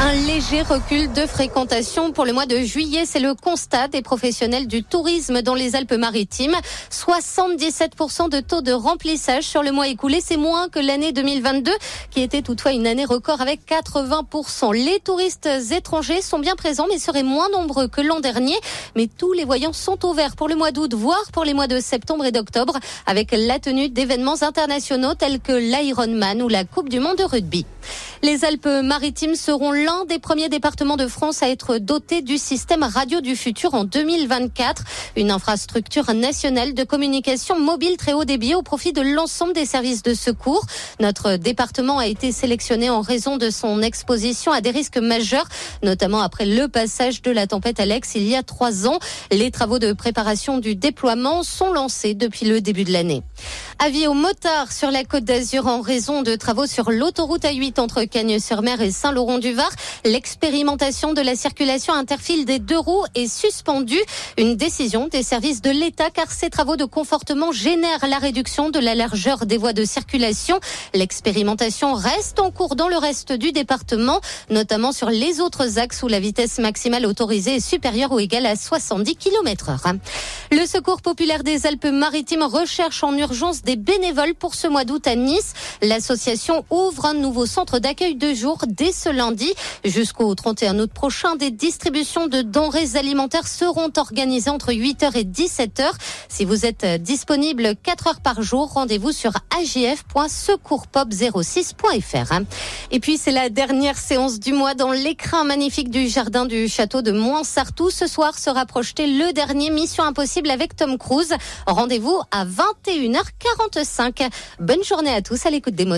Un léger recul de fréquentation pour le mois de juillet, c'est le constat des professionnels du tourisme dans les Alpes-Maritimes. 77% de taux de remplissage sur le mois écoulé, c'est moins que l'année 2022, qui était toutefois une année record avec 80%. Les touristes étrangers sont bien présents, mais seraient moins nombreux que l'an dernier. Mais tous les voyants sont ouverts pour le mois d'août, voire pour les mois de septembre et d'octobre, avec la tenue d'événements internationaux tels que l'Ironman ou la Coupe du Monde de rugby. Les Alpes-Maritimes seront l'un des premiers départements de France à être doté du système radio du futur en 2024, une infrastructure nationale de communication mobile très haut débit au profit de l'ensemble des services de secours. Notre département a été sélectionné en raison de son exposition à des risques majeurs, notamment après le passage de la tempête Alex il y a trois ans. Les travaux de préparation du déploiement sont lancés depuis le début de l'année. Avis aux motards sur la côte d'Azur en raison de travaux sur l'autoroute A8 entre Cagnes-sur-Mer et Saint-Laurent-du-Var. L'expérimentation de la circulation interfile des deux roues est suspendue. Une décision des services de l'État car ces travaux de confortement génèrent la réduction de la largeur des voies de circulation. L'expérimentation reste en cours dans le reste du département, notamment sur les autres axes où la vitesse maximale autorisée est supérieure ou égale à 70 km heure. Le Secours populaire des Alpes-Maritimes recherche en urgence des bénévoles pour ce mois d'août à Nice. L'association ouvre un nouveau centre d'accueil de jour dès ce lundi. Jusqu'au 31 août prochain, des distributions de denrées alimentaires seront organisées entre 8h et 17h. Si vous êtes disponible 4 heures par jour, rendez-vous sur agf.secourspop06.fr. Et puis, c'est la dernière séance du mois dans l'écrin magnifique du jardin du château de Moinsartou. Ce soir sera projeté le dernier Mission Impossible avec Tom Cruise. Rendez-vous à 21h45. Bonne journée à tous à l'écoute des mots.